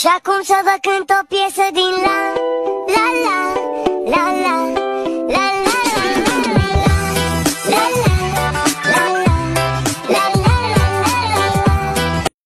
Și acum să vă cânt o piesă din la